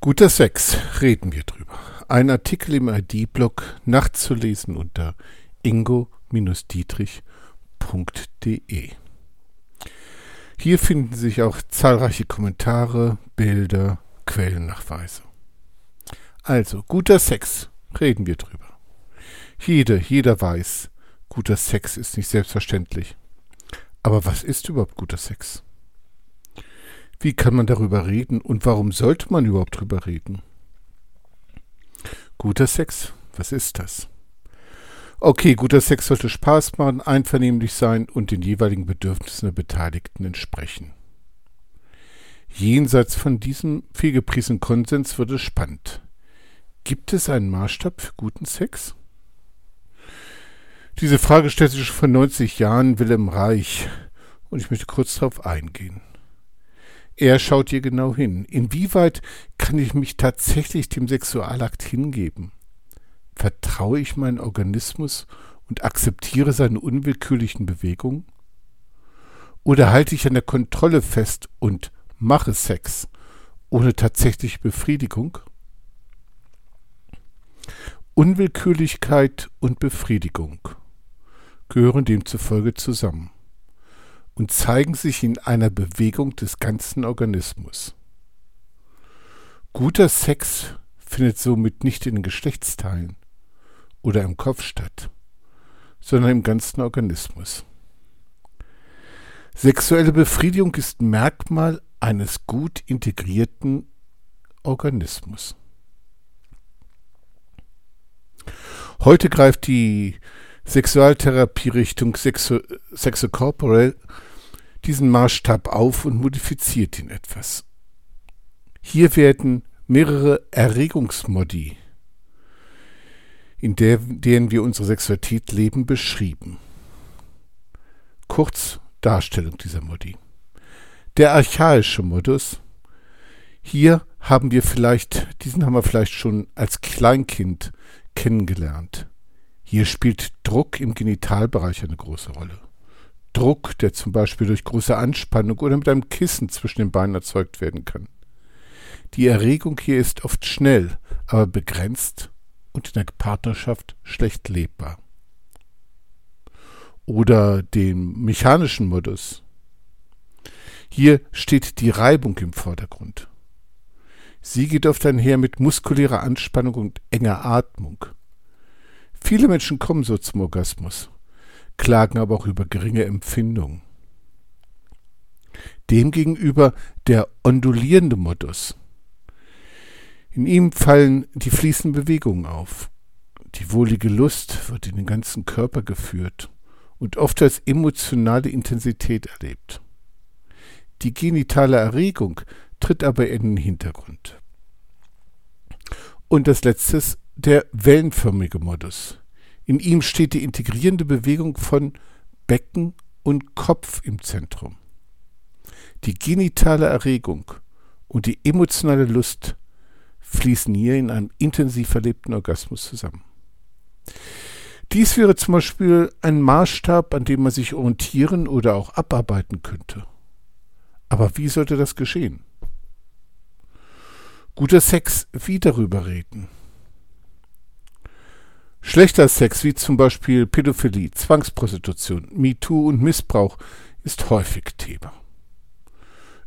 Guter Sex, reden wir drüber. Ein Artikel im ID-Blog nachzulesen unter ingo-dietrich.de. Hier finden sich auch zahlreiche Kommentare, Bilder, Quellennachweise. Also, guter Sex, reden wir drüber. Jede, jeder weiß, guter Sex ist nicht selbstverständlich. Aber was ist überhaupt guter Sex? Wie kann man darüber reden und warum sollte man überhaupt darüber reden? Guter Sex, was ist das? Okay, guter Sex sollte Spaß machen, einvernehmlich sein und den jeweiligen Bedürfnissen der Beteiligten entsprechen. Jenseits von diesem vielgepriesenen Konsens wird es spannend. Gibt es einen Maßstab für guten Sex? Diese Frage stellt sich schon vor 90 Jahren Wilhelm Reich und ich möchte kurz darauf eingehen. Er schaut hier genau hin. Inwieweit kann ich mich tatsächlich dem Sexualakt hingeben? Vertraue ich meinen Organismus und akzeptiere seine unwillkürlichen Bewegungen? Oder halte ich an der Kontrolle fest und mache Sex ohne tatsächliche Befriedigung? Unwillkürlichkeit und Befriedigung gehören demzufolge zusammen und zeigen sich in einer Bewegung des ganzen Organismus. Guter Sex findet somit nicht in den Geschlechtsteilen oder im Kopf statt, sondern im ganzen Organismus. Sexuelle Befriedigung ist Merkmal eines gut integrierten Organismus. Heute greift die Sexualtherapie-Richtung Sexo, Sexo Corporal diesen Maßstab auf und modifiziert ihn etwas. Hier werden mehrere Erregungsmodi, in der, denen wir unsere Sexualität leben, beschrieben. Kurz Darstellung dieser Modi. Der archaische Modus. Hier haben wir vielleicht, diesen haben wir vielleicht schon als Kleinkind kennengelernt. Hier spielt Druck im Genitalbereich eine große Rolle. Druck, der zum Beispiel durch große Anspannung oder mit einem Kissen zwischen den Beinen erzeugt werden kann. Die Erregung hier ist oft schnell, aber begrenzt und in der Partnerschaft schlecht lebbar. Oder den mechanischen Modus. Hier steht die Reibung im Vordergrund. Sie geht oft einher mit muskulärer Anspannung und enger Atmung. Viele Menschen kommen so zum Orgasmus klagen aber auch über geringe Empfindung. Demgegenüber der ondulierende Modus. In ihm fallen die fließenden Bewegungen auf. Die wohlige Lust wird in den ganzen Körper geführt und oft als emotionale Intensität erlebt. Die genitale Erregung tritt aber in den Hintergrund. Und das letzte ist der wellenförmige Modus. In ihm steht die integrierende Bewegung von Becken und Kopf im Zentrum. Die genitale Erregung und die emotionale Lust fließen hier in einem intensiv erlebten Orgasmus zusammen. Dies wäre zum Beispiel ein Maßstab, an dem man sich orientieren oder auch abarbeiten könnte. Aber wie sollte das geschehen? Guter Sex, wie darüber reden? Schlechter Sex, wie zum Beispiel Pädophilie, Zwangsprostitution, MeToo und Missbrauch, ist häufig Thema.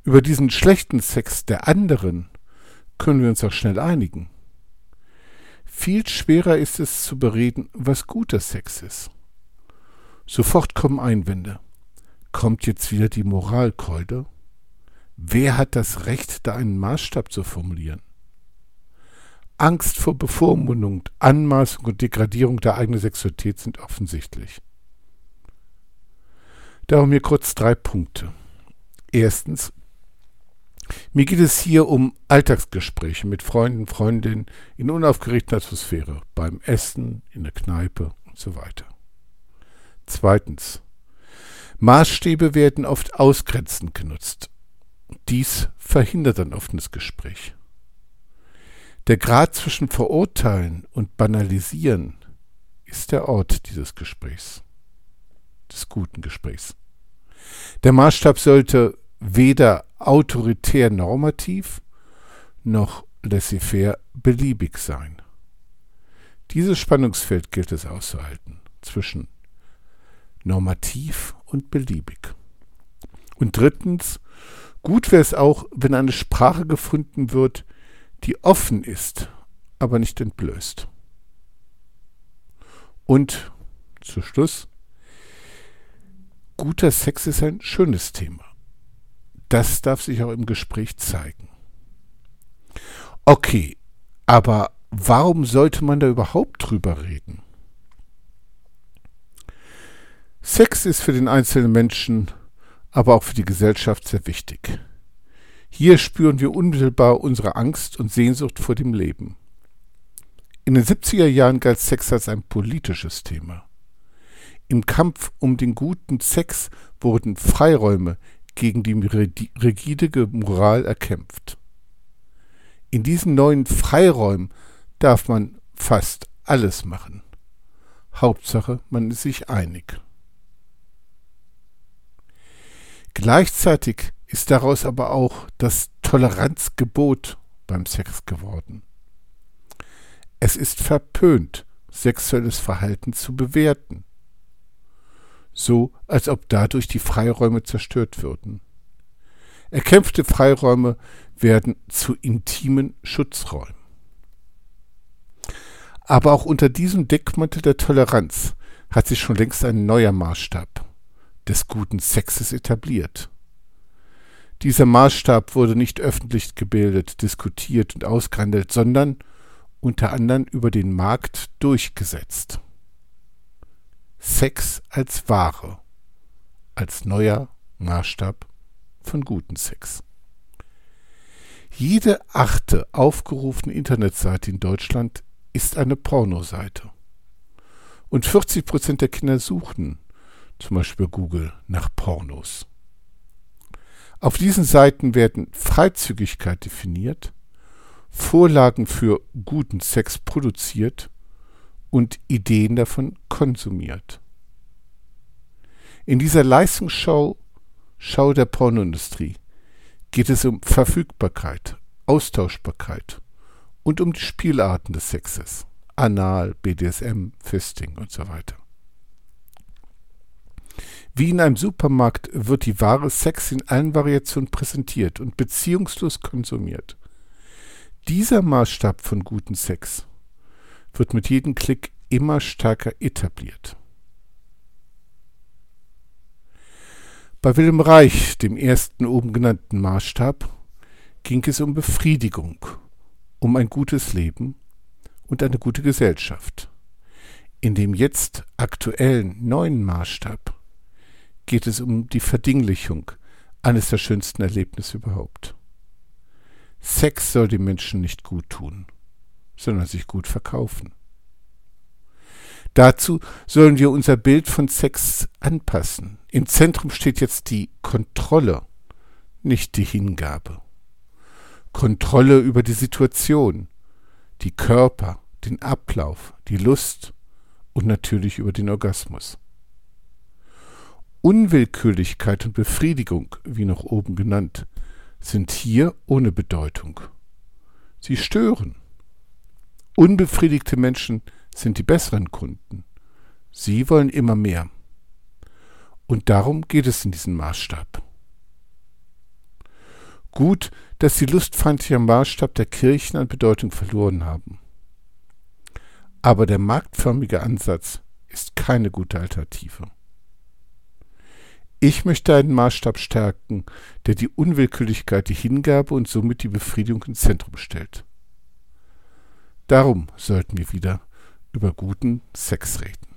Über diesen schlechten Sex der anderen können wir uns auch schnell einigen. Viel schwerer ist es zu bereden, was guter Sex ist. Sofort kommen Einwände. Kommt jetzt wieder die Moralkeule? Wer hat das Recht, da einen Maßstab zu formulieren? Angst vor Bevormundung, Anmaßung und Degradierung der eigenen Sexualität sind offensichtlich. Darum hier kurz drei Punkte. Erstens, mir geht es hier um Alltagsgespräche mit Freunden, Freundinnen in unaufgeregter Atmosphäre, beim Essen, in der Kneipe und so weiter. Zweitens, Maßstäbe werden oft ausgrenzend genutzt. Dies verhindert ein offenes Gespräch. Der Grad zwischen Verurteilen und Banalisieren ist der Ort dieses Gesprächs, des guten Gesprächs. Der Maßstab sollte weder autoritär normativ noch laissez-faire beliebig sein. Dieses Spannungsfeld gilt es auszuhalten zwischen normativ und beliebig. Und drittens, gut wäre es auch, wenn eine Sprache gefunden wird, die offen ist, aber nicht entblößt. Und zu Schluss, guter Sex ist ein schönes Thema. Das darf sich auch im Gespräch zeigen. Okay, aber warum sollte man da überhaupt drüber reden? Sex ist für den einzelnen Menschen, aber auch für die Gesellschaft sehr wichtig. Hier spüren wir unmittelbar unsere Angst und Sehnsucht vor dem Leben. In den 70er Jahren galt Sex als ein politisches Thema. Im Kampf um den guten Sex wurden Freiräume gegen die rigide Moral erkämpft. In diesen neuen Freiräumen darf man fast alles machen. Hauptsache, man ist sich einig. Gleichzeitig ist daraus aber auch das Toleranzgebot beim Sex geworden. Es ist verpönt, sexuelles Verhalten zu bewerten, so als ob dadurch die Freiräume zerstört würden. Erkämpfte Freiräume werden zu intimen Schutzräumen. Aber auch unter diesem Deckmantel der Toleranz hat sich schon längst ein neuer Maßstab des guten Sexes etabliert. Dieser Maßstab wurde nicht öffentlich gebildet, diskutiert und ausgehandelt, sondern unter anderem über den Markt durchgesetzt. Sex als Ware, als neuer Maßstab von guten Sex. Jede achte aufgerufene Internetseite in Deutschland ist eine Pornoseite. Und 40 Prozent der Kinder suchen zum Beispiel Google, nach Pornos. Auf diesen Seiten werden Freizügigkeit definiert, Vorlagen für guten Sex produziert und Ideen davon konsumiert. In dieser Leistungsschau Schau der Pornoindustrie geht es um Verfügbarkeit, Austauschbarkeit und um die Spielarten des Sexes. Anal, BDSM, Fisting und so weiter. Wie in einem Supermarkt wird die Ware Sex in allen Variationen präsentiert und beziehungslos konsumiert. Dieser Maßstab von guten Sex wird mit jedem Klick immer stärker etabliert. Bei Wilhelm Reich, dem ersten oben genannten Maßstab, ging es um Befriedigung, um ein gutes Leben und eine gute Gesellschaft. In dem jetzt aktuellen neuen Maßstab geht es um die Verdinglichung eines der schönsten Erlebnisse überhaupt. Sex soll den Menschen nicht gut tun, sondern sich gut verkaufen. Dazu sollen wir unser Bild von Sex anpassen. Im Zentrum steht jetzt die Kontrolle, nicht die Hingabe. Kontrolle über die Situation, die Körper, den Ablauf, die Lust und natürlich über den Orgasmus. Unwillkürlichkeit und Befriedigung, wie noch oben genannt, sind hier ohne Bedeutung. Sie stören. Unbefriedigte Menschen sind die besseren Kunden. Sie wollen immer mehr. Und darum geht es in diesem Maßstab. Gut, dass die lustfeindliche Maßstab der Kirchen an Bedeutung verloren haben. Aber der marktförmige Ansatz ist keine gute Alternative. Ich möchte einen Maßstab stärken, der die Unwillkürlichkeit, die Hingabe und somit die Befriedigung ins Zentrum stellt. Darum sollten wir wieder über guten Sex reden.